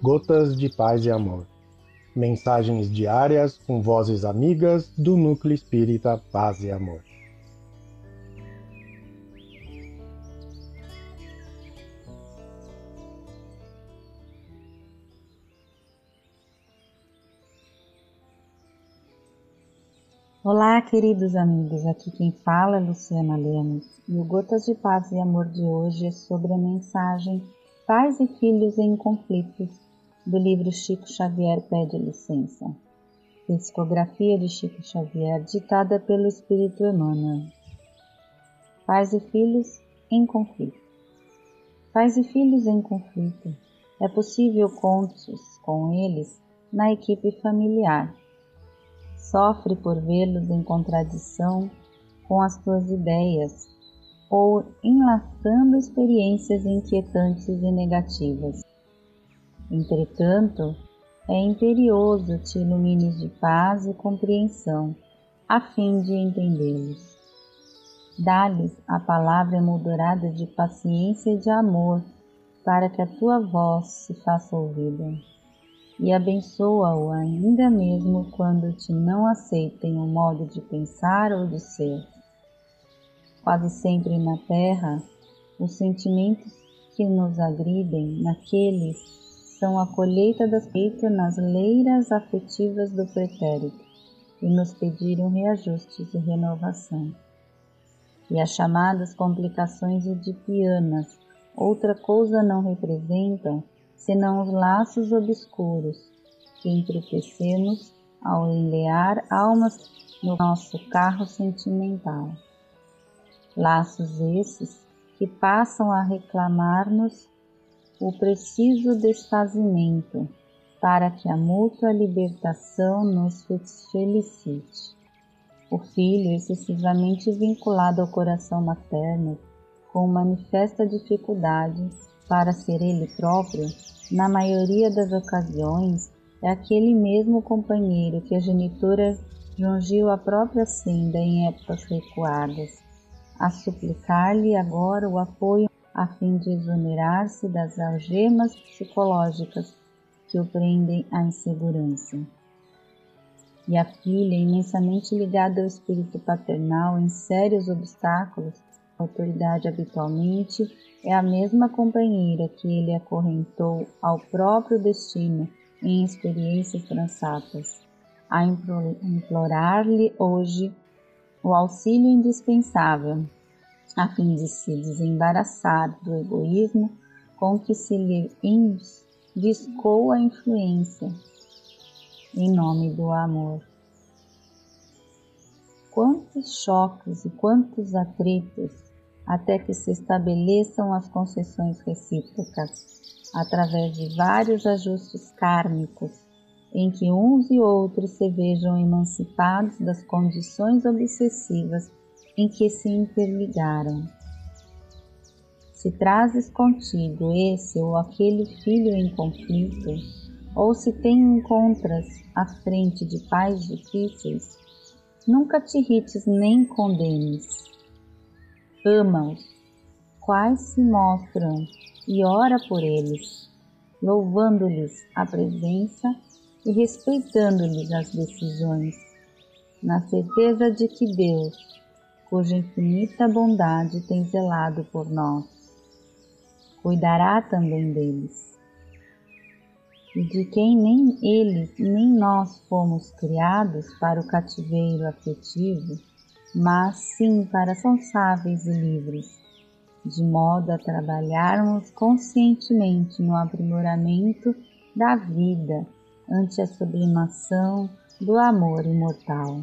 Gotas de Paz e Amor. Mensagens diárias com vozes amigas do Núcleo Espírita Paz e Amor. Olá, queridos amigos. Aqui quem fala é Luciana Lemos e o Gotas de Paz e Amor de hoje é sobre a mensagem Pais e Filhos em Conflitos do livro Chico Xavier Pede Licença. Psicografia de Chico Xavier, ditada pelo Espírito Emmanuel. Pais e Filhos em Conflito. Pais e Filhos em Conflito. É possível contos com eles na equipe familiar sofre por vê-los em contradição com as tuas ideias ou enlaçando experiências inquietantes e negativas. Entretanto, é imperioso te ilumines de paz e compreensão, a fim de entendê-los. Dá-lhes a palavra emoldurada de paciência e de amor, para que a tua voz se faça ouvida e abençoa-o ainda mesmo quando te não aceitem o modo de pensar ou de ser. Quase sempre na terra, os sentimentos que nos agridem naqueles são a colheita das feitas nas leiras afetivas do pretérito e nos pediram reajustes e renovação. E as chamadas complicações edipianas outra coisa não representam senão os laços obscuros que entretecemos ao enlear almas no nosso carro sentimental. Laços esses que passam a reclamar-nos o preciso desfazimento para que a mútua libertação nos felicite. O filho, excessivamente vinculado ao coração materno, com manifesta dificuldade, para ser ele próprio, na maioria das ocasiões, é aquele mesmo companheiro que a genitora jungiu a própria senda em épocas recuadas, a suplicar-lhe agora o apoio a fim de exonerar-se das algemas psicológicas que o prendem à insegurança. E a filha, imensamente ligada ao espírito paternal em sérios obstáculos, autoridade habitualmente é a mesma companheira que ele acorrentou ao próprio destino em experiências transatas, a implorar-lhe hoje o auxílio indispensável, a fim de se desembaraçar do egoísmo com que se lhe discou a influência, em nome do amor. Quantos choques e quantos atritos até que se estabeleçam as concessões recíprocas, através de vários ajustes kármicos, em que uns e outros se vejam emancipados das condições obsessivas em que se interligaram. Se trazes contigo esse ou aquele filho em conflito, ou se te encontras à frente de pais difíceis, nunca te irrites nem condenes ama-os, quais se mostram e ora por eles, louvando-lhes a presença e respeitando-lhes as decisões, na certeza de que Deus, cuja infinita bondade tem zelado por nós, cuidará também deles. E de quem nem eles nem nós fomos criados para o cativeiro afetivo, mas sim para responsáveis e livres, de modo a trabalharmos conscientemente no aprimoramento da vida ante a sublimação do amor imortal.